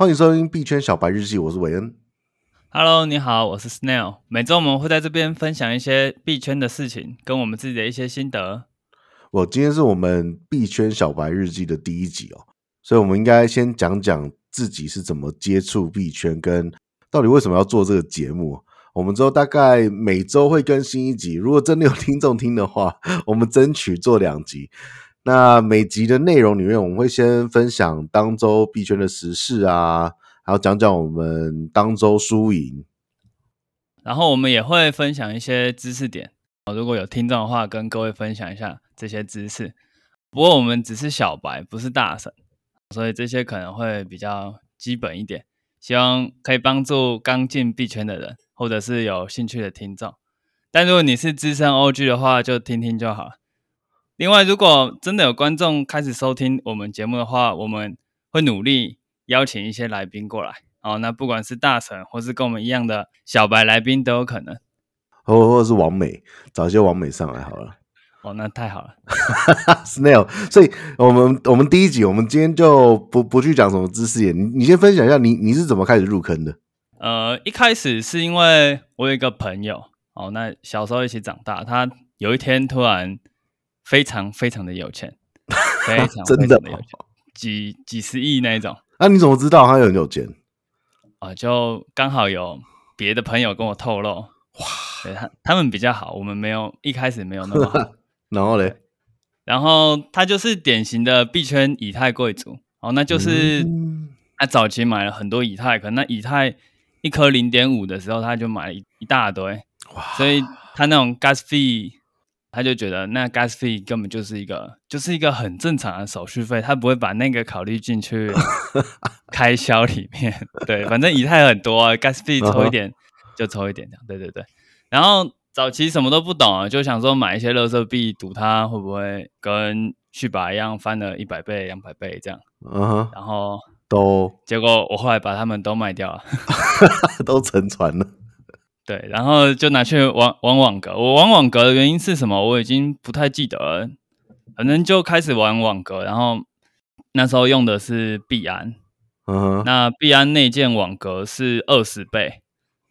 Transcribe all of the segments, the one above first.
欢迎收听币圈小白日记，我是韦恩。Hello，你好，我是 Snail。每周我们会在这边分享一些币圈的事情，跟我们自己的一些心得。我今天是我们币圈小白日记的第一集哦，所以我们应该先讲讲自己是怎么接触币圈，跟到底为什么要做这个节目。我们之后大概每周会更新一集，如果真的有听众听的话，我们争取做两集。那每集的内容里面，我们会先分享当周币圈的时事啊，还有讲讲我们当周输赢，然后我们也会分享一些知识点。如果有听众的话，跟各位分享一下这些知识。不过我们只是小白，不是大神，所以这些可能会比较基本一点。希望可以帮助刚进币圈的人，或者是有兴趣的听众。但如果你是资深 OG 的话，就听听就好。另外，如果真的有观众开始收听我们节目的话，我们会努力邀请一些来宾过来。哦，那不管是大神，或是跟我们一样的小白来宾都有可能。或或者是王美，找一些王美上来好了。哦，那太好了，Snail。所以，我们我们第一集，我们今天就不不去讲什么知识点，你你先分享一下你，你你是怎么开始入坑的？呃，一开始是因为我有一个朋友，哦，那小时候一起长大，他有一天突然非常非常的有钱，非常 非常的有钱，几几十亿那一种。那、啊、你怎么知道他很有钱？啊、呃，就刚好有别的朋友跟我透露，哇，对他他们比较好，我们没有一开始没有那么好。然后嘞，然后他就是典型的币圈以太贵族哦，那就是他早期买了很多以太，可能那以太一颗零点五的时候，他就买了一一大堆，哇所以他那种 gas fee，他就觉得那 gas fee 根本就是一个就是一个很正常的手续费，他不会把那个考虑进去 开销里面。对，反正以太很多啊，gas fee 抽一点就抽一点这样，对对对，然后。早期什么都不懂啊，就想说买一些乐色币，赌它会不会跟续把一样翻了一百倍、两百倍这样。嗯哼，然后都结果我后来把它们都卖掉了，都沉船了。对，然后就拿去玩玩网格。我玩网格的原因是什么？我已经不太记得了。反正就开始玩网格，然后那时候用的是币安。嗯哼，那币安内建网格是二十倍。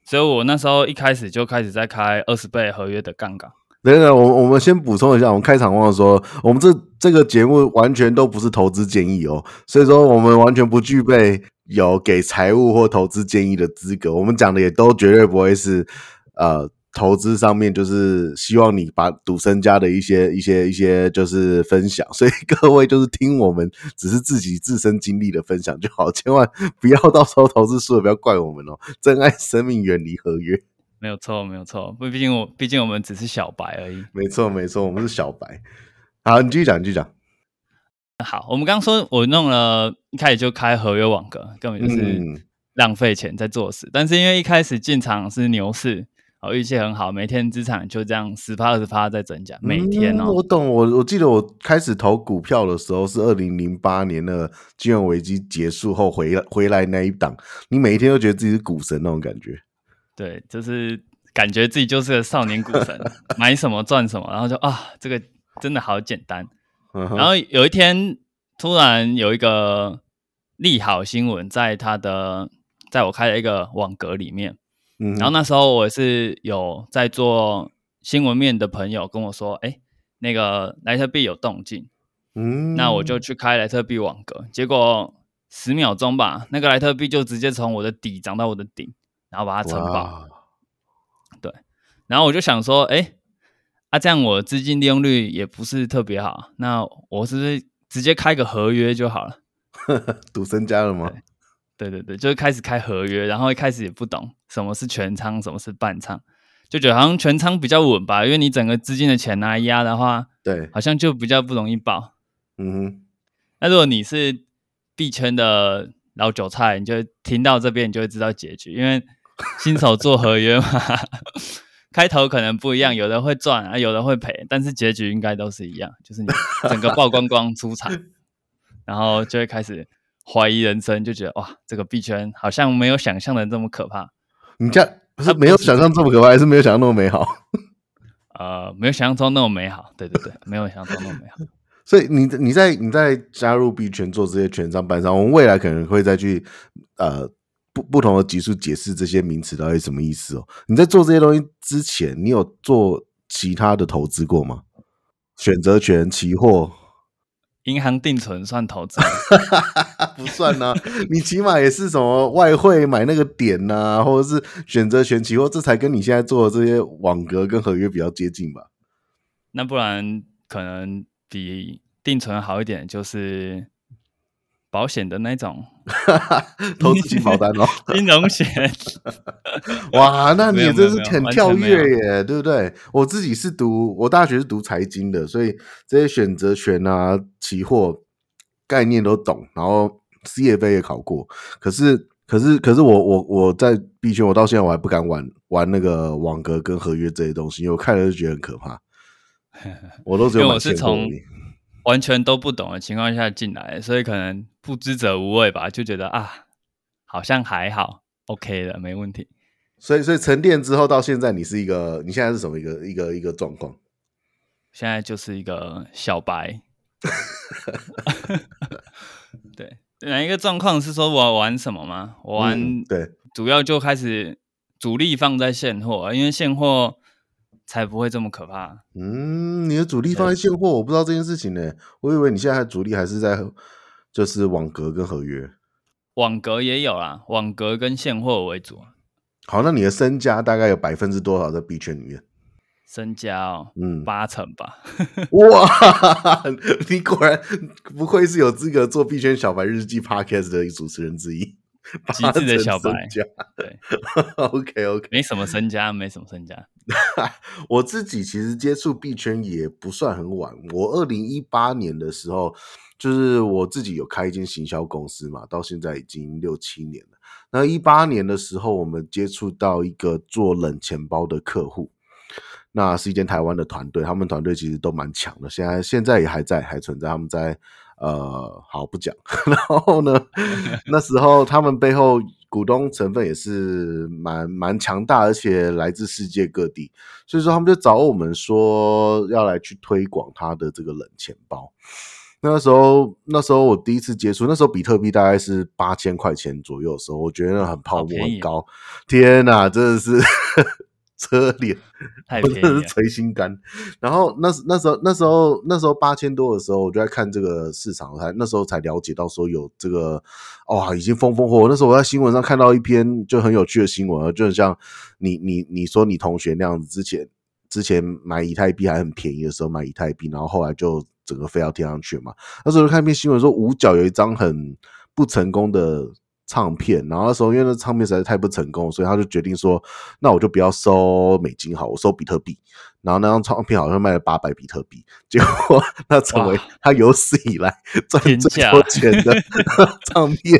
所以我那时候一开始就开始在开二十倍合约的杠杆。等等，我我们先补充一下，我们开场忘了说，我们这这个节目完全都不是投资建议哦，所以说我们完全不具备有给财务或投资建议的资格。我们讲的也都绝对不会是呃。投资上面就是希望你把赌身家的一些一些一些就是分享，所以各位就是听我们只是自己自身经历的分享就好，千万不要到时候投资输了不要怪我们哦。珍爱生命，远离合约。没有错，没有错，不，毕竟我毕竟我们只是小白而已。没错，没错，我们是小白。好，你继续讲，你继续讲。好，我们刚刚说我弄了一开始就开合约网格，根本就是浪费钱在做事。嗯、但是因为一开始进场是牛市。哦，运气很好，每天资产就这样十趴二十趴在增加，每天哦。嗯、我懂，我我记得我开始投股票的时候是二零零八年的金融危机结束后回来回来那一档，你每一天都觉得自己是股神那种感觉。对，就是感觉自己就是个少年股神，买什么赚什么，然后就啊，这个真的好简单。嗯、然后有一天突然有一个利好新闻在他的，在我开的一个网格里面。嗯，然后那时候我是有在做新闻面的朋友跟我说，哎，那个莱特币有动静，嗯，那我就去开莱特币网格，结果十秒钟吧，那个莱特币就直接从我的底涨到我的顶，然后把它撑爆，对，然后我就想说，哎，啊这样我资金利用率也不是特别好，那我是不是直接开个合约就好了？赌身家了吗？对对对，就是开始开合约，然后一开始也不懂什么是全仓，什么是半仓，就觉得好像全仓比较稳吧，因为你整个资金的钱拿来压的话，对，好像就比较不容易爆。嗯哼，那如果你是币圈的老韭菜，你就听到这边，你就会知道结局，因为新手做合约嘛，开头可能不一样，有的会赚啊，有的会赔，但是结局应该都是一样，就是你整个曝光光出场，然后就会开始。怀疑人生，就觉得哇，这个币圈好像没有想象的这么可怕。你这样不是没有想象这么可怕，还是没有想象那么美好？呃，没有想象中那么美好。对对对，没有想象中那么美好。所以你你在你在加入币圈做这些券商办商，我们未来可能会再去呃不不同的级数解释这些名词到底什么意思哦。你在做这些东西之前，你有做其他的投资过吗？选择权、期货、银行定存算投资？不算啊，你起码也是什么外汇买那个点呐、啊，或者是选择权、期货，这才跟你现在做的这些网格跟合约比较接近吧？那不然可能。比定存好一点，就是保险的那种 投资型保单哦，金融险。哇，那你真是很跳跃耶，对不对？我自己是读，我大学是读财经的，所以这些选择权啊、期货概念都懂，然后 CFA 也考过。可是，可是，可是我我我在币圈，我到现在我还不敢玩玩那个网格跟合约这些东西，因为我看了就觉得很可怕。我都只有，我是从完全都不懂的情况下进来，所以可能不知者无畏吧，就觉得啊，好像还好，OK 的，没问题。所以，所以沉淀之后到现在，你是一个，你现在是什么一个一个一个状况？现在就是一个小白。对，哪一个状况是说我玩什么吗？我玩、嗯、对，主要就开始主力放在现货，因为现货。才不会这么可怕。嗯，你的主力放在现货，我不知道这件事情呢。我以为你现在主力还是在就是网格跟合约。网格也有啦，网格跟现货为主。好，那你的身家大概有百分之多少在币圈里面？身家哦，嗯，八成吧。哇，你果然不愧是有资格做币圈小白日记 Podcast 的主持人之一。极致的小白，对，OK OK，没什么身家，没什么身家。我自己其实接触币圈也不算很晚，我二零一八年的时候，就是我自己有开一间行销公司嘛，到现在已经六七年了。那一八年的时候，我们接触到一个做冷钱包的客户，那是一间台湾的团队，他们团队其实都蛮强的，现在现在也还在，还存在，他们在。呃，好不讲。然后呢，那时候他们背后股东成分也是蛮蛮强大，而且来自世界各地，所以说他们就找我们说要来去推广他的这个冷钱包。那时候，那时候我第一次接触，那时候比特币大概是八千块钱左右的时候，我觉得很泡沫很高。天哪，真的是。车脸，太真的是捶心肝。然后那那时候那时候那时候八千多的时候，我就在看这个市场，才那时候才了解到说有这个哇，已经风风火火。那时候我在新闻上看到一篇就很有趣的新闻，就很像你你你说你同学那样子，之前之前买以太币还很便宜的时候买以太币，然后后来就整个飞到天上去嘛。那时候就看一篇新闻说五角有一张很不成功的。唱片，然后那时候因为那唱片实在太不成功，所以他就决定说，那我就不要收美金好，我收比特币。然后那张唱片好像卖了八百比特币，结果那成为他有史以来赚最多钱的 唱片。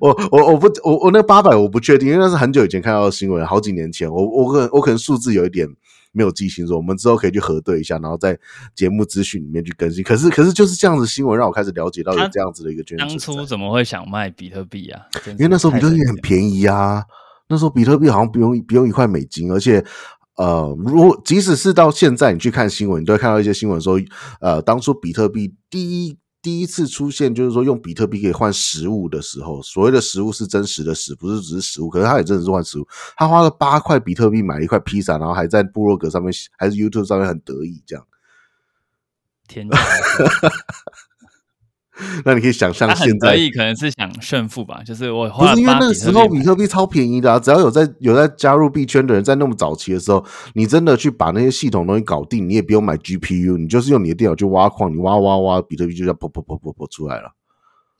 我我我不我我那八百我不确定，因为那是很久以前看到的新闻，好几年前。我我可能我可能数字有一点。没有记清楚，我们之后可以去核对一下，然后在节目资讯里面去更新。可是，可是就是这样子新闻让我开始了解到有这样子的一个圈子。当初怎么会想卖比特币啊？因为那时候比特币很便宜啊，那时候比特币好像不用不用一块美金，而且呃，如果即使是到现在你去看新闻，你都会看到一些新闻说，呃，当初比特币第一。第一次出现就是说用比特币可以换实物的时候，所谓的实物是真实的实，不是只是实物。可是他也真的是换实物，他花了八块比特币买了一块披萨，然后还在部落格上面还是 YouTube 上面很得意这样。天哪！那你可以想象，现在可能是想炫富吧，就是我不是因为那个时候比特币超便宜的啊，只要有在有在加入币圈的人，在那么早期的时候，你真的去把那些系统东西搞定，你也不用买 GPU，你就是用你的电脑去挖矿，你挖挖挖，比特币就这样噗噗噗噗噗出来了。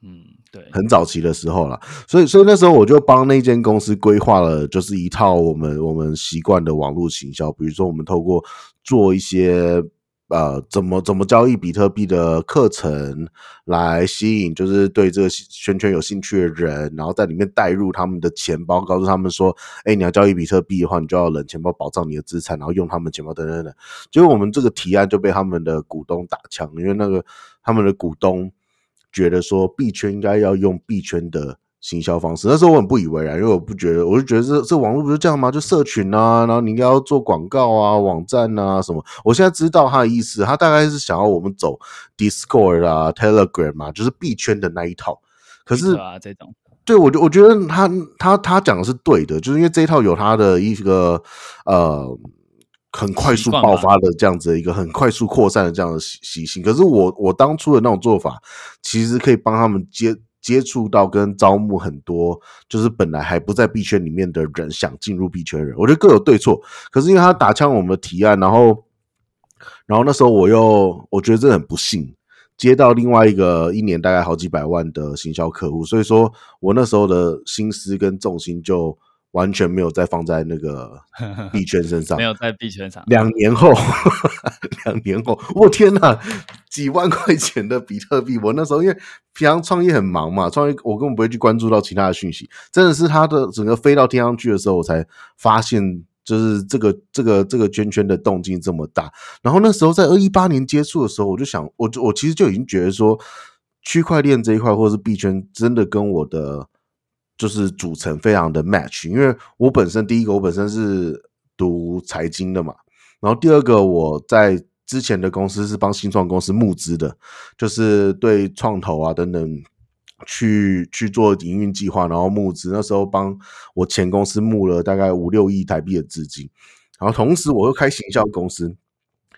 嗯，对，很早期的时候了，所以所以那时候我就帮那间公司规划了，就是一套我们我们习惯的网络行销，比如说我们透过做一些。呃，怎么怎么交易比特币的课程来吸引，就是对这个圈圈有兴趣的人，然后在里面带入他们的钱包，告诉他们说，哎，你要交易比特币的话，你就要冷钱包保障你的资产，然后用他们钱包等等等。结果我们这个提案就被他们的股东打枪，因为那个他们的股东觉得说币圈应该要用币圈的行销方式。那时候我很不以为然，因为我不觉得，我就觉得这这网络不是这样吗？就社群啊，然后你应该要做广告啊、网站啊什么。我现在知道他的意思，他大概是想要我们走 Discord 啊、Telegram 啊，就是币圈的那一套。可是啊，这种。对，我觉我觉得他他他讲的是对的，就是因为这一套有他的一个呃很快速爆发的这样子的一个很快速扩散的这样的习习性。可是我我当初的那种做法，其实可以帮他们接接触到跟招募很多，就是本来还不在币圈里面的人想进入币圈人。我觉得各有对错，可是因为他打枪我们的提案，然后然后那时候我又我觉得这很不幸。接到另外一个一年大概好几百万的行销客户，所以说我那时候的心思跟重心就完全没有再放在那个 币圈身上，没有在币圈上。两年后，两年后，我天哪，几万块钱的比特币！我那时候因为平常创业很忙嘛，创业我根本不会去关注到其他的讯息，真的是它的整个飞到天上去的时候，我才发现。就是这个这个这个圈圈的动静这么大，然后那时候在二一八年接触的时候，我就想，我我其实就已经觉得说，区块链这一块或者是币圈真的跟我的就是组成非常的 match，因为我本身第一个我本身是读财经的嘛，然后第二个我在之前的公司是帮新创公司募资的，就是对创投啊等等。去去做营运计划，然后募资。那时候帮我前公司募了大概五六亿台币的资金，然后同时我又开行销公司。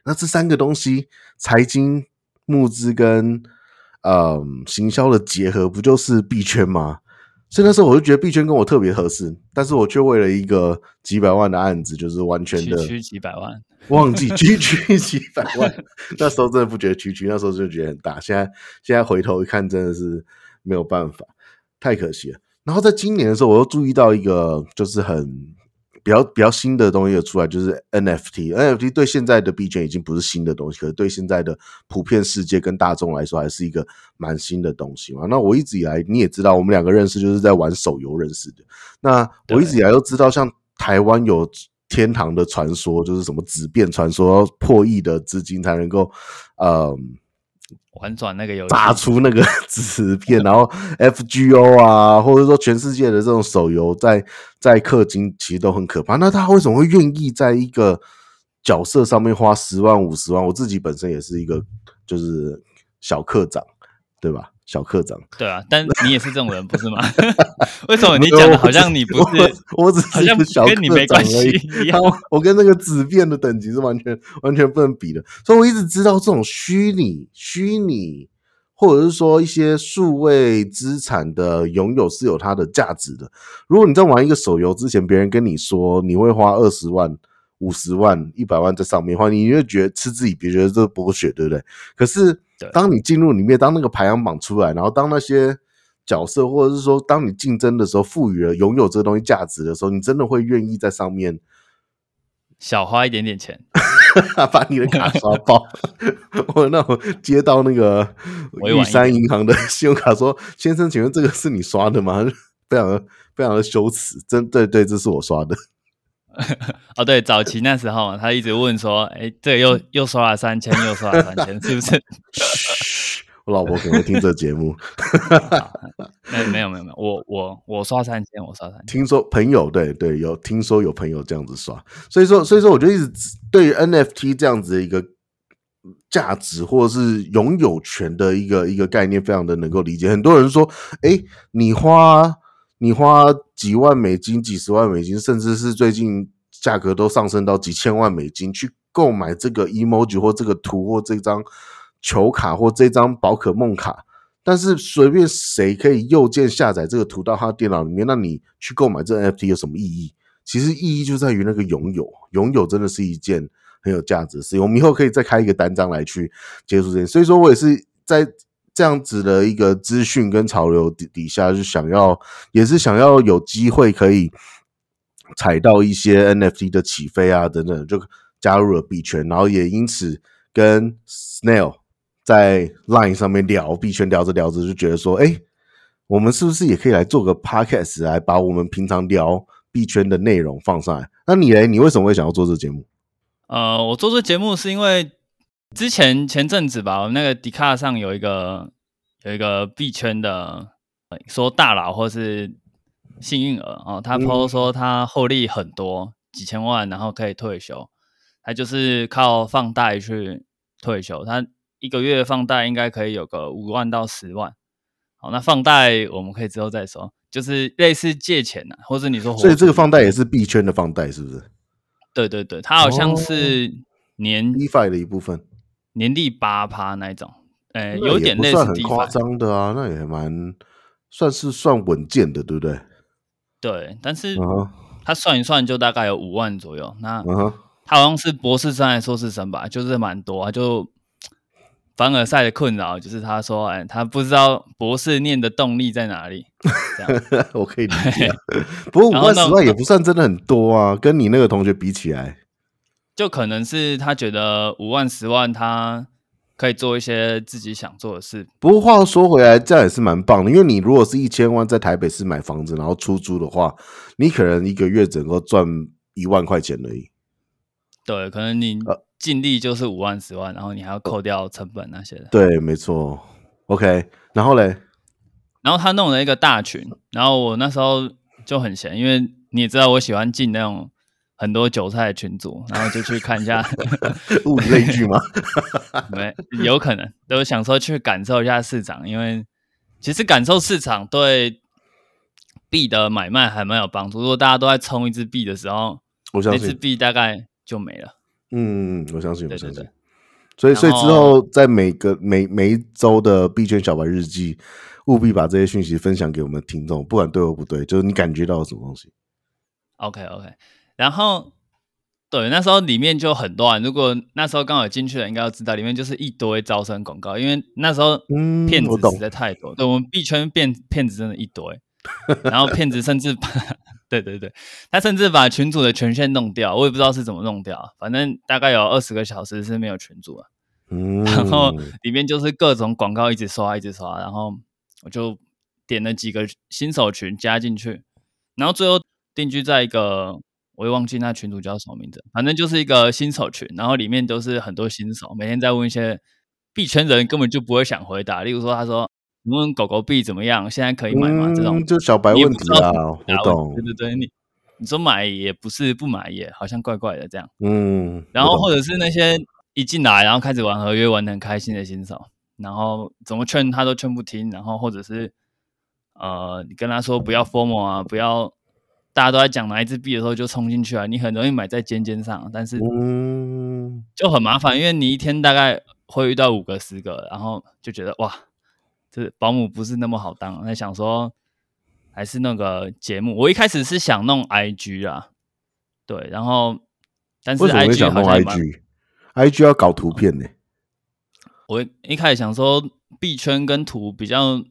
那这三个东西，财经、募资跟呃行销的结合，不就是币圈吗？所以那时候我就觉得币圈跟我特别合适，但是我却为了一个几百万的案子，就是完全的区区几百万，忘记区区几百万。那时候真的不觉得区区，那时候就觉得很大。现在现在回头一看，真的是。没有办法，太可惜了。然后在今年的时候，我又注意到一个就是很比较比较新的东西出来，就是 NFT。NFT 对现在的币圈已经不是新的东西，可是对现在的普遍世界跟大众来说，还是一个蛮新的东西嘛。那我一直以来你也知道，我们两个认识就是在玩手游认识的。那我一直以来都知道，像台湾有天堂的传说，就是什么纸变传说，破亿的资金才能够，嗯。玩转那个游戏，炸出那个 纸片，然后 FGO 啊，或者说全世界的这种手游，在在氪金其实都很可怕。那他为什么会愿意在一个角色上面花十万五十万？我自己本身也是一个就是小课长，对吧？小课长，对啊，但你也是这种人，不是吗？为什么你讲的好像你不是？我，我只是跟你没关系。一样我跟那个纸片的等级是完全完全不能比的，所以我一直知道这种虚拟、虚拟或者是说一些数位资产的拥有是有它的价值的。如果你在玩一个手游之前，别人跟你说你会花二十万、五十万、一百万在上面的话，你就觉得嗤之以鼻，觉得这是剥削，对不对？可是。当你进入里面，当那个排行榜出来，然后当那些角色，或者是说当你竞争的时候，赋予了拥有这个东西价值的时候，你真的会愿意在上面小花一点点钱，把你的卡刷爆。我那我接到那个玉山银行的信用卡说：“先生，请问这个是你刷的吗？”非常的非常的羞耻，真对对，这是我刷的。哦，对，早期那时候他一直问说：“哎，这个又又刷了三千，又刷了三千，是不是？” 嘘，我老婆可能会听这节目。没 没有没有没有，我我我刷三千，我刷三千。听说朋友对对有听说有朋友这样子刷，所以说所以说我就一直对于 NFT 这样子的一个价值或者是拥有权的一个一个概念，非常的能够理解。很多人说：“哎，你花。”你花几万美金、几十万美金，甚至是最近价格都上升到几千万美金，去购买这个 emoji 或这个图或这张球卡或这张宝可梦卡，但是随便谁可以右键下载这个图到他的电脑里面，那你去购买这 NFT 有什么意义？其实意义就在于那个拥有，拥有真的是一件很有价值的事情。我们以后可以再开一个单章来去接触这些。所以说我也是在。这样子的一个资讯跟潮流底底下，就想要也是想要有机会可以踩到一些 NFT 的起飞啊等等，就加入了币圈，然后也因此跟 Snail 在 Line 上面聊币圈，聊着聊着就觉得说，哎，我们是不是也可以来做个 Podcast 来把我们平常聊币圈的内容放上来？那你嘞，你为什么会想要做这个节目？呃，我做这节目是因为。之前前阵子吧，我那个 Dcard 上有一个有一个币圈的说大佬或是幸运儿哦，他 po 说他获利很多，几千万，然后可以退休，他就是靠放贷去退休，他一个月放贷应该可以有个五万到十万。好，那放贷我们可以之后再说，就是类似借钱呐、啊，或者你说，所以这个放贷也是币圈的放贷，是不是？对对对，它好像是年 DeFi 的一部分，年利八趴那一种，呃，有点类似夸张的啊，那也蛮算是算稳健的，对不对？对，但是他算一算就大概有五万左右，那他好像是博士生还是硕士生吧，就是蛮多啊，就。凡尔赛的困扰就是，他说：“哎，他不知道博士念的动力在哪里。”这样 我可以理解。不过 五万十万也不算真的很多啊，跟你那个同学比起来，就可能是他觉得五万十万他可以做一些自己想做的事。不过话说回来，这样也是蛮棒的，因为你如果是一千万在台北市买房子，然后出租的话，你可能一个月只能够赚一万块钱而已。对，可能你。呃净利就是五万十万，然后你还要扣掉成本那些的。对，没错。OK，然后嘞，然后他弄了一个大群，然后我那时候就很闲，因为你也知道我喜欢进那种很多韭菜的群组，然后就去看一下物以类聚吗？没，有可能都想说去感受一下市场，因为其实感受市场对币的买卖还蛮有帮助。如果大家都在冲一支币的时候，我相信币大概就没了。嗯，我相信，我相信。所以，所以之后在每个每每一周的币圈小白日记，务必把这些讯息分享给我们的听众，不管对或不对，就是你感觉到什么东西。OK，OK。然后，对，那时候里面就很乱。如果那时候刚好进去了，应该要知道里面就是一堆招生广告，因为那时候骗子实在太多。对，我们币圈骗骗子真的一堆，然后骗子甚至把。对对对，他甚至把群主的权限弄掉，我也不知道是怎么弄掉，反正大概有二十个小时是没有群主了。嗯，然后里面就是各种广告一直刷，一直刷，然后我就点了几个新手群加进去，然后最后定居在一个，我也忘记那群主叫什么名字，反正就是一个新手群，然后里面都是很多新手，每天在问一些币圈人根本就不会想回答，例如说他说。你问狗狗币怎么样？现在可以买吗？嗯、这种就小白问题啊，我懂。对对对，你你说买也不是，不买也好像怪怪的这样。嗯，然后或者是那些一进来然后开始玩合约玩的很开心的新手，然后怎么劝他都劝不听，然后或者是呃，你跟他说不要 formal 啊，不要大家都在讲哪一支币的时候就冲进去啊，你很容易买在尖尖上，但是嗯，就很麻烦，因为你一天大概会遇到五个十个，然后就觉得哇。这保姆不是那么好当，那想说还是那个节目。我一开始是想弄 IG 啊，对，然后但是 IG 好像 IG 要搞图片呢、欸。我一开始想说币圈跟图比较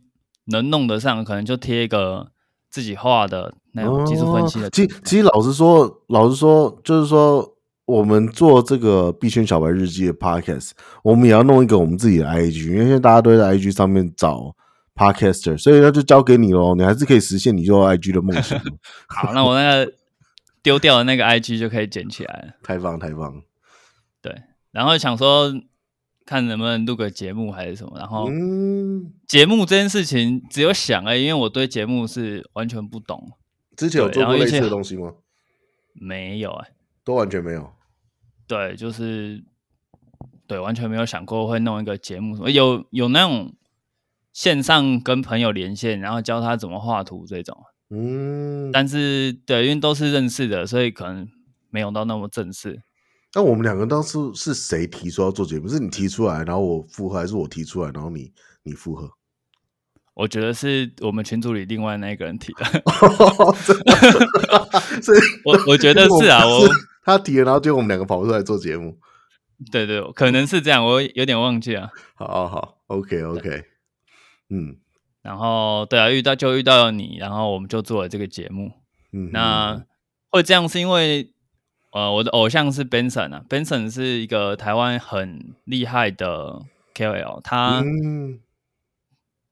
能弄得上，可能就贴一个自己画的那种技术分析的、哦。其实其实老实说，老实说，就是说。我们做这个币圈小白日记的 podcast，我们也要弄一个我们自己的 IG，因为现在大家都在 IG 上面找 podcaster，所以那就交给你喽，你还是可以实现你做 IG 的梦想。好，那我那个丢掉的那个 IG 就可以捡起来了。太棒，太棒。对，然后想说看能不能录个节目还是什么，然后节目这件事情只有想而已，因为我对节目是完全不懂。之前有做过类似的东西吗？没有哎、欸。都完全没有，对，就是对，完全没有想过会弄一个节目什么，有有那种线上跟朋友连线，然后教他怎么画图这种，嗯，但是对，因为都是认识的，所以可能没有到那么正式。那我们两个当时是谁提出要做节目？是你提出来，然后我附和，还是我提出来，然后你你附和？我觉得是我们群组里另外那一个人提的，所以我我觉得是啊，我。他提了，然后就我们两个跑出来做节目。对对，可能是这样，我有点忘记了。好好好，OK OK，嗯，然后对啊，遇到就遇到了你，然后我们就做了这个节目。嗯，那会这样是因为呃，我的偶像是 Benson 啊，Benson 是一个台湾很厉害的 KOL，他。嗯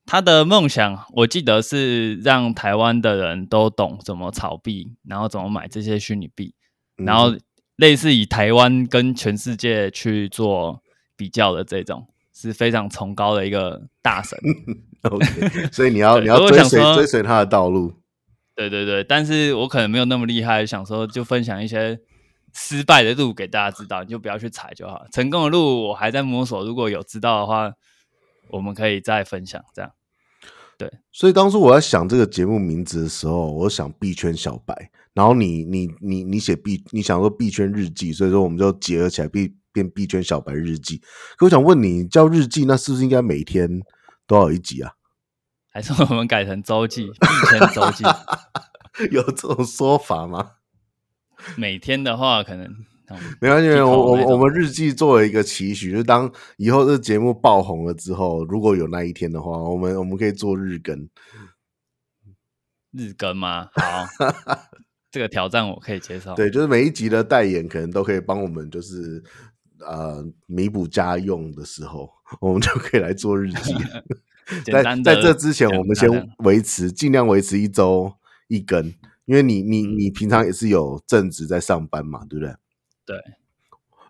他的梦想，我记得是让台湾的人都懂怎么炒币，然后怎么买这些虚拟币，然后类似以台湾跟全世界去做比较的这种，是非常崇高的一个大神。OK，所以你要 你要追随追随他的道路。对对对，但是我可能没有那么厉害，想说就分享一些失败的路给大家知道，你就不要去踩就好。成功的路我还在摸索，如果有知道的话，我们可以再分享这样。对，所以当初我在想这个节目名字的时候，我想币圈小白，然后你你你你写币，你想说币圈日记，所以说我们就结合起来币变币圈小白日记。可我想问你，叫日记，那是不是应该每天都要有一集啊？还是我们改成周记，币圈周记，有这种说法吗？每天的话，可能没关系。我我我们日记作为一个期许，就是当以后这节目爆红了之后，如果有那一天的话，我们我们可以做日更。日更吗？好，这个挑战我可以接受。对，就是每一集的代言，可能都可以帮我们，就是呃弥补家用的时候，我们就可以来做日记。在在这之前，我们先维持，尽量维持一周一更，因为你你你平常也是有正职在上班嘛，对不对？对。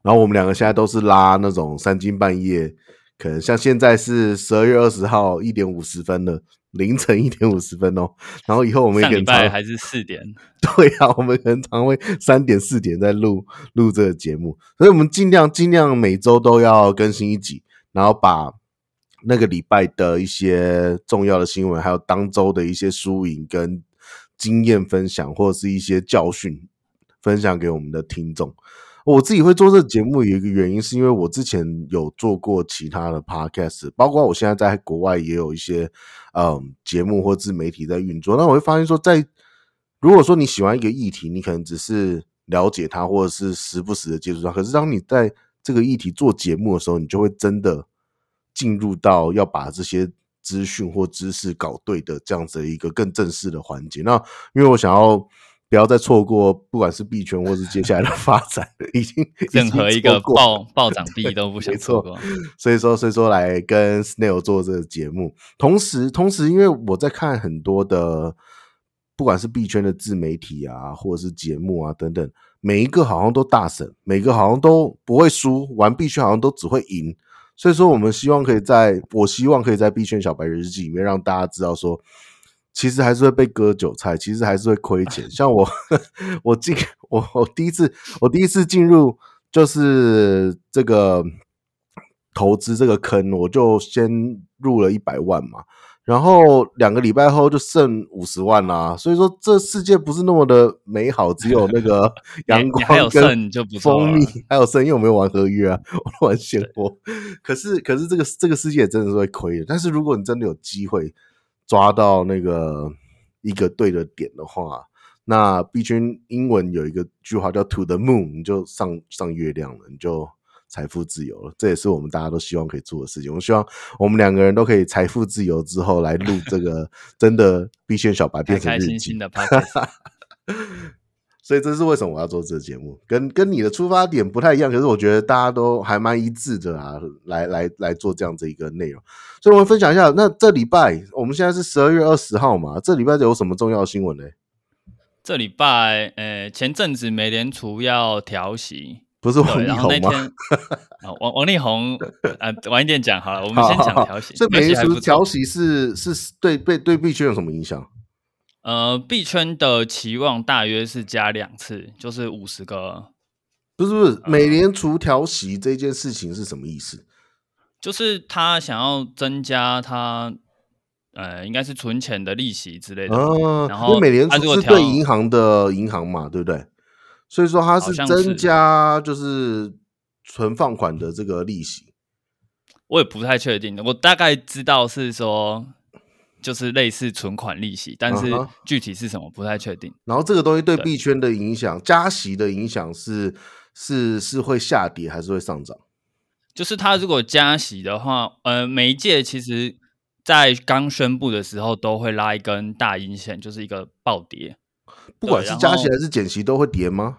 然后我们两个现在都是拉那种三更半夜，可能像现在是十二月二十号一点五十分了，凌晨一点五十分哦。然后以后我们也可能上礼拜还是四点，对啊，我们可能常会三点四点在录录这个节目，所以我们尽量尽量每周都要更新一集，然后把。那个礼拜的一些重要的新闻，还有当周的一些输赢跟经验分享，或者是一些教训分享给我们的听众。我自己会做这节目，有一个原因是因为我之前有做过其他的 podcast，包括我现在在国外也有一些嗯节目或自媒体在运作。那我会发现说，在如果说你喜欢一个议题，你可能只是了解它，或者是时不时的接触它，可是当你在这个议题做节目的时候，你就会真的。进入到要把这些资讯或知识搞对的这样子的一个更正式的环节。那因为我想要不要再错过，不管是币圈或是接下来的发展，已经任何一个暴暴涨币都不想错过。所以说，所以说来跟 Snail 做这个节目。同时，同时，因为我在看很多的，不管是币圈的自媒体啊，或者是节目啊等等，每一个好像都大神，每个好像都不会输，玩币圈好像都只会赢。所以说，我们希望可以在，我希望可以在币圈小白日记里面让大家知道说，其实还是会被割韭菜，其实还是会亏钱。像我，我进我我第一次我第一次进入就是这个投资这个坑，我就先入了一百万嘛。然后两个礼拜后就剩五十万啦，所以说这世界不是那么的美好，只有那个 阳光跟蜂蜜，还有剩，因为我没有玩合约啊，我玩现货。可是可是这个这个世界真的是会亏的，但是如果你真的有机会抓到那个一个对的点的话，那毕君英文有一个句话叫 “to the moon”，你就上上月亮了，你就。财富自由了，这也是我们大家都希望可以做的事情。我希望我们两个人都可以财富自由之后来录这个真的必圈小白变成日记。开开心心的 所以这是为什么我要做这个节目，跟跟你的出发点不太一样，可是我觉得大家都还蛮一致的啊，来来来做这样子一个内容。所以我们分享一下，那这礼拜我们现在是十二月二十号嘛，这礼拜有什么重要新闻呢？这礼拜，呃，前阵子美联储要调息。不是王力宏吗？王王力宏，呃，晚一点讲好了。我们先讲调息。这美联储调息是是对对对币圈有什么影响？呃，币圈的期望大约是加两次，就是五十个。不是不是，美联储调息这件事情是什么意思？就是他想要增加他，呃，应该是存钱的利息之类的。啊、然后，美联储是对银行的银行嘛，对不对？所以说它是增加就是存放款的这个利息，我也不太确定。我大概知道是说就是类似存款利息，但是具体是什么不太确定。然后这个东西对币圈的影响，加息的影响是是是会下跌还是会上涨？就是它如果加息的话，呃，每一届其实在刚宣布的时候都会拉一根大阴线，就是一个暴跌。不管是加息还是减息，都会跌吗？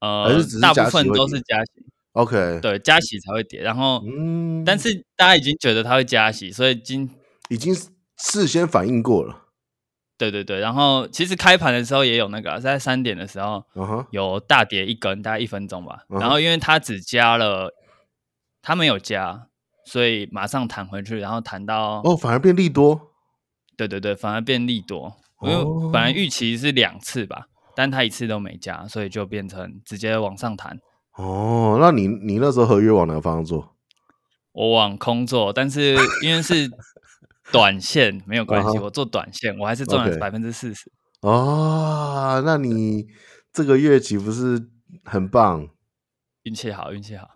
呃，还是只是大部分都是加息。OK，对，加息才会跌。然后，嗯，但是大家已经觉得它会加息，所以今已经事先反应过了。对对对，然后其实开盘的时候也有那个，在三点的时候，uh. 有大跌一根，大概一分钟吧。Uh -huh. 然后因为它只加了，它没有加，所以马上弹回去，然后弹到哦，反而变利多。对对对，反而变利多，因为本来预期是两次吧，但他一次都没加，所以就变成直接往上弹。哦，那你你那时候合约往哪个方向做？我往空做，但是因为是短线没有关系，我做短线，我还是赚了百分之四十。哦，那你这个月岂不是很棒？运气好，运气好，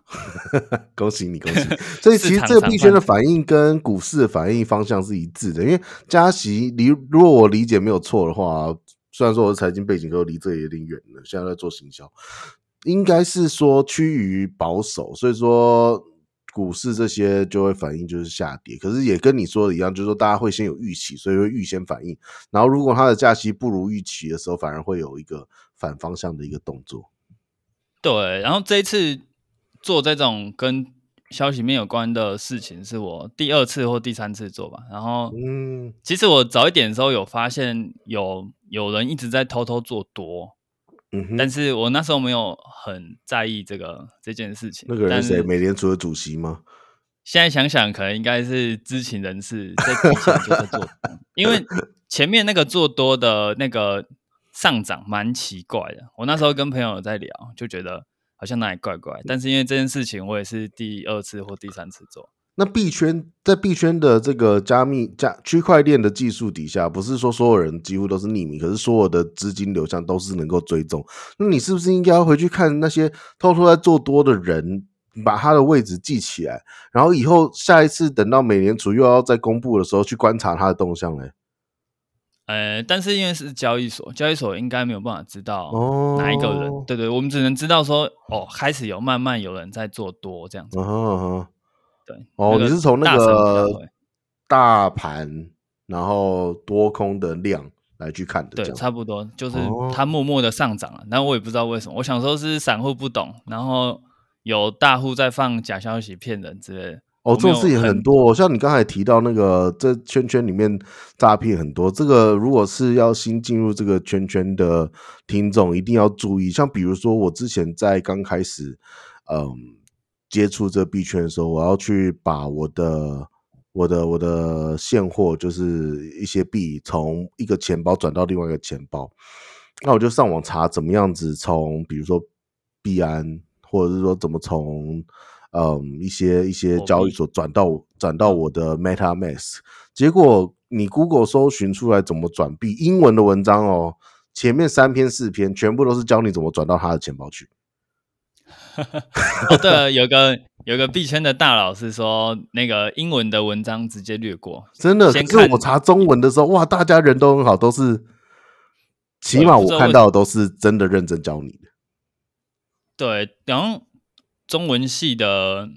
恭喜你，恭喜你！所以其实这个币圈的反应跟股市的反应方向是一致的，因为加息，离如果我理解没有错的话，虽然说我的财经背景都离这也有点远了，现在在做行销，应该是说趋于保守，所以说股市这些就会反应就是下跌。可是也跟你说的一样，就是说大家会先有预期，所以会预先反应。然后如果它的假期不如预期的时候，反而会有一个反方向的一个动作。对，然后这一次做这种跟消息面有关的事情，是我第二次或第三次做吧。然后，嗯，其实我早一点的时候有发现有有人一直在偷偷做多，嗯哼，但是我那时候没有很在意这个这件事情。那个人是谁？美联储的主席吗？现在想想，可能应该是知情人士在之前就在做多，因为前面那个做多的那个。上涨蛮奇怪的，我那时候跟朋友在聊，就觉得好像哪里怪怪。但是因为这件事情，我也是第二次或第三次做。那币圈在币圈的这个加密加区块链的技术底下，不是说所有人几乎都是匿名，可是所有的资金流向都是能够追踪。那你是不是应该要回去看那些偷偷在做多的人，把他的位置记起来，然后以后下一次等到美联储又要再公布的时候，去观察他的动向呢？呃，但是因为是交易所，交易所应该没有办法知道哪一个人。哦、对对，我们只能知道说，哦，开始有慢慢有人在做多这样子。对。哦，你是从那个大盘，然后多空的量来去看的？对，差不多，就是它默默的上涨了。那、哦、我也不知道为什么。我想说是散户不懂，然后有大户在放假消息骗人之类的。哦，这种事情很多，像你刚才提到那个，这圈圈里面诈骗很多。这个如果是要新进入这个圈圈的听众，一定要注意。像比如说，我之前在刚开始，嗯，接触这币圈的时候，我要去把我的、我的、我的现货，就是一些币，从一个钱包转到另外一个钱包，那我就上网查怎么样子从，比如说币安，或者是说怎么从。嗯，一些一些交易所转到转到我的 MetaMask，结果你 Google 搜寻出来怎么转币，英文的文章哦，前面三篇四篇全部都是教你怎么转到他的钱包去。哦，对了，有个有个币圈的大佬是说，那个英文的文章直接略过，真的。可是我查中文的时候，哇，大家人都很好，都是起码我看到的都是真的认真教你的。对，然后。中文系的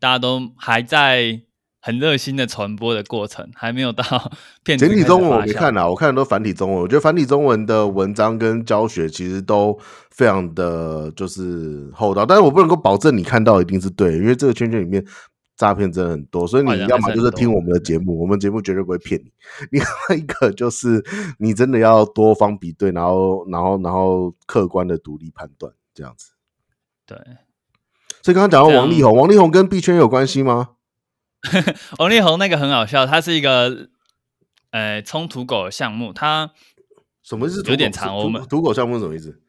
大家都还在很热心的传播的过程，还没有到 简体中文我没看啊，我看的都繁体中文。我觉得繁体中文的文章跟教学其实都非常的就是厚道，但是我不能够保证你看到一定是对，因为这个圈圈里面诈骗真的很多，所以你要么就是听我们的节目，我们节目绝对不会骗你；另外一个就是你真的要多方比对，然后然后然后客观的独立判断这样子。对。所以刚刚讲到王力宏，王力宏跟币圈有关系吗？王力宏那个很好笑，他是一个呃冲土狗的项目，他什么意思？有点长。我们土狗项目是什么意思？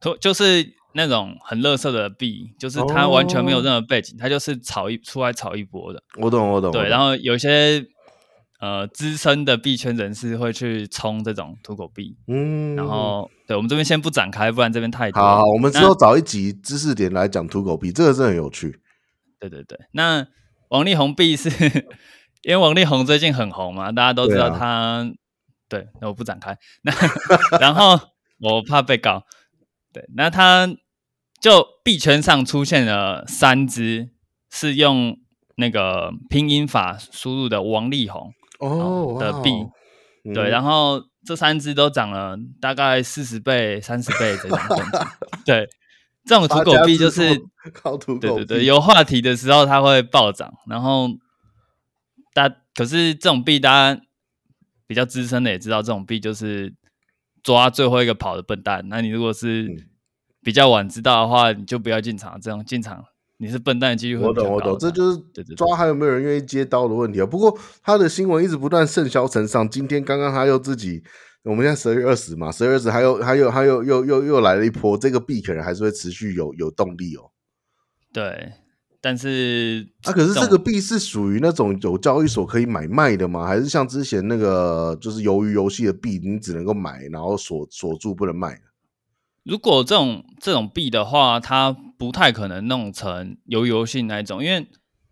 土就是那种很垃圾的币，就是他完全没有任何背景，他、哦、就是炒一出来炒一波的。我懂，我懂。对，然后有些。呃，资深的币圈人士会去冲这种土狗币，嗯，然后对我们这边先不展开，不然这边太多。好，好，我们之后找一集知识点来讲土狗币，这个是很有趣。对对对，那王力宏币是因为王力宏最近很红嘛，大家都知道他。对，啊、对，那我不展开。那 然后我怕被告。对，那他就币圈上出现了三只是用那个拼音法输入的王力宏。哦，的币，对，然后这三只都涨了大概四十倍、三十倍这种。对，这种土狗币就是靠土狗币，对对对，有话题的时候它会暴涨。然后大可是这种币，大家比较资深的也知道，这种币就是抓最后一个跑的笨蛋。那你如果是比较晚知道的话，你就不要进场。这样进场你是笨蛋的几率会我懂我懂，这就是抓还有没有人愿意接刀的问题啊。不过他的新闻一直不断甚嚣尘上，今天刚刚他又自己，我们现在十二月二十嘛，十二月二十还有还有还有又又又来了一波，这个币可能还是会持续有有动力哦。对，但是啊，可是这个币是属于那种有交易所可以买卖的吗？还是像之前那个就是鱿鱼游戏的币，你只能够买，然后锁锁住不能卖？如果这种这种币的话，它不太可能弄成鱿鱼游戏那一种，因为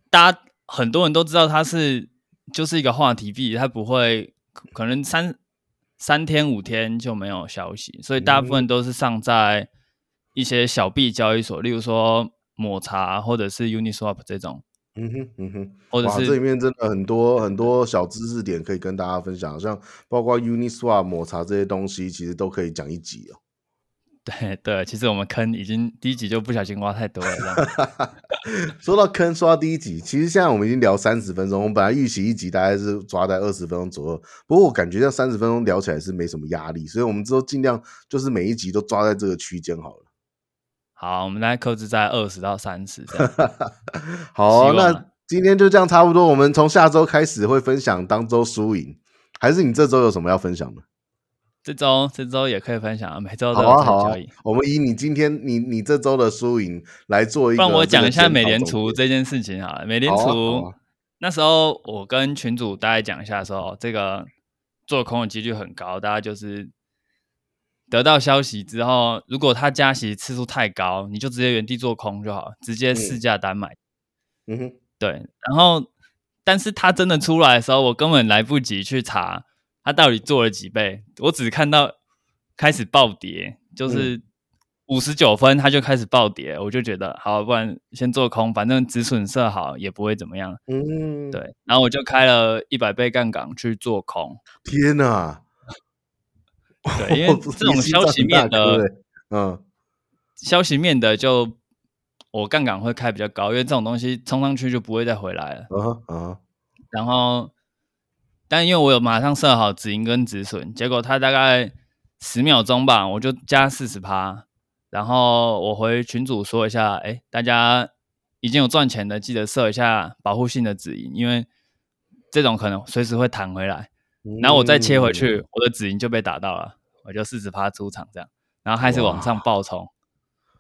大家很多人都知道它是就是一个话题币，它不会可能三三天五天就没有消息，所以大部分都是上在一些小币交易所，例如说抹茶或者是 Uniswap 这种。嗯哼嗯哼，或者是这里面真的很多很多小知识点可以跟大家分享，像包括 Uniswap 抹茶这些东西，其实都可以讲一集哦。对对，其实我们坑已经第一集就不小心挖太多了。说到坑说到第一集，其实现在我们已经聊三十分钟，我们本来预期一集大概是抓在二十分钟左右，不过我感觉这三十分钟聊起来是没什么压力，所以我们之后尽量就是每一集都抓在这个区间好了。好，我们来克制在二十到三十这样。好，那今天就这样差不多，我们从下周开始会分享当周输赢，还是你这周有什么要分享的？这周这周也可以分享啊，每周都好啊好啊。我们以你今天你你这周的输赢来做一个，帮我讲一下美联储这件事情啊。美联储那时候我跟群主大概讲一下的时候，这个做空的几率很高，大家就是得到消息之后，如果他加息次数太高，你就直接原地做空就好，直接市价单买。嗯哼，对。然后，但是他真的出来的时候，我根本来不及去查。他到底做了几倍？我只看到开始暴跌，就是五十九分，他就开始暴跌，我就觉得好，不然先做空，反正止损设好也不会怎么样。嗯，对，然后我就开了一百倍杠杆去做空。天哪！对，因为这种消息面的，嗯，消息面的就我杠杆会开比较高，因为这种东西冲上去就不会再回来了。嗯哼，嗯，然后。但因为我有马上设好止盈跟止损，结果它大概十秒钟吧，我就加四十趴，然后我回群主说一下，哎，大家已经有赚钱的，记得设一下保护性的止盈，因为这种可能随时会弹回来，然后我再切回去，嗯、我的止盈就被打到了，我就四十趴出场这样，然后开始往上暴冲，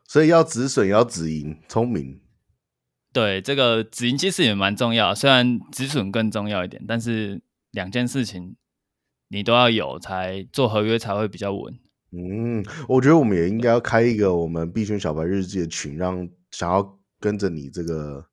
所以要止损要止盈，聪明。对，这个止盈其实也蛮重要，虽然止损更重要一点，但是。两件事情你都要有，才做合约才会比较稳。嗯，我觉得我们也应该要开一个我们币圈小白日记的群，让想要跟着你这个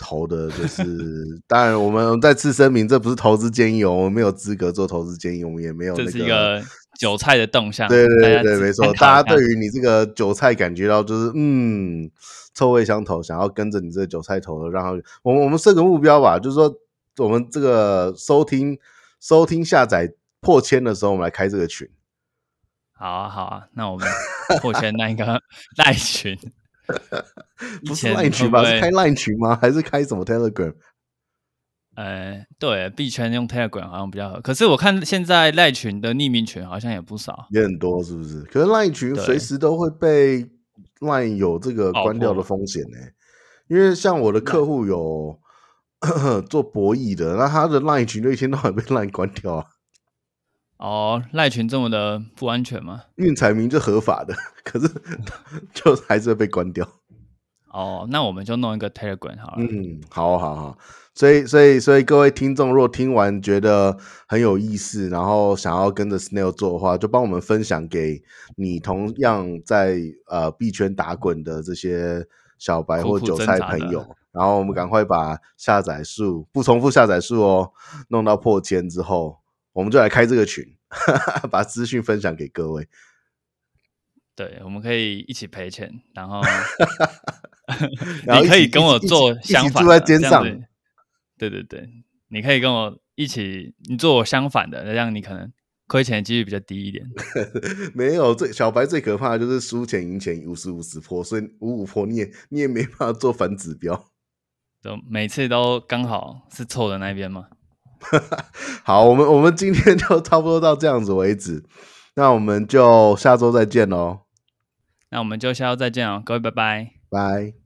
投的，就是 当然我们再次声明，这不是投资建议哦，我们没有资格做投资建议，我们也没有、那个。这是一个韭菜的动向。对对对对，没错。大家对于你这个韭菜感觉到就是嗯臭味相投，想要跟着你这个韭菜投的，然后我们我们设个目标吧，就是说。我们这个收听、收听、下载破千的时候，我们来开这个群。好啊，好啊，那我们破千那一个 赖群，不是赖群吧？是开赖群吗？还是开什么 Telegram？呃，对，币圈用 Telegram 好像比较好。可是我看现在赖群的匿名群好像也不少，也很多，是不是？可是赖群随时都会被赖有这个关掉的风险呢、欸。因为像我的客户有。做博弈的，那他的赖群就一天到晚被赖关掉啊！哦，赖群这么的不安全吗？运彩名就合法的，可是 就还是会被关掉。哦，那我们就弄一个 Telegram 好了。嗯，好好好。所以，所以，所以各位听众，如果听完觉得很有意思，然后想要跟着 Snail 做的话，就帮我们分享给你同样在呃币圈打滚的这些小白或韭菜朋友。苦苦然后我们赶快把下载数不重复下载数哦，弄到破千之后，我们就来开这个群，把资讯分享给各位。对，我们可以一起赔钱，然后，然后你可以跟我做相反的，住在肩上。对对对，你可以跟我一起，你做我相反的，这样你可能亏钱的几率比较低一点。没有，最小白最可怕的就是输钱赢钱五十五十破，所以五五破你也你也没办法做反指标。就每次都刚好是错的那边吗？好，我们我们今天就差不多到这样子为止，那我们就下周再见喽。那我们就下周再见哦，各位拜拜，拜。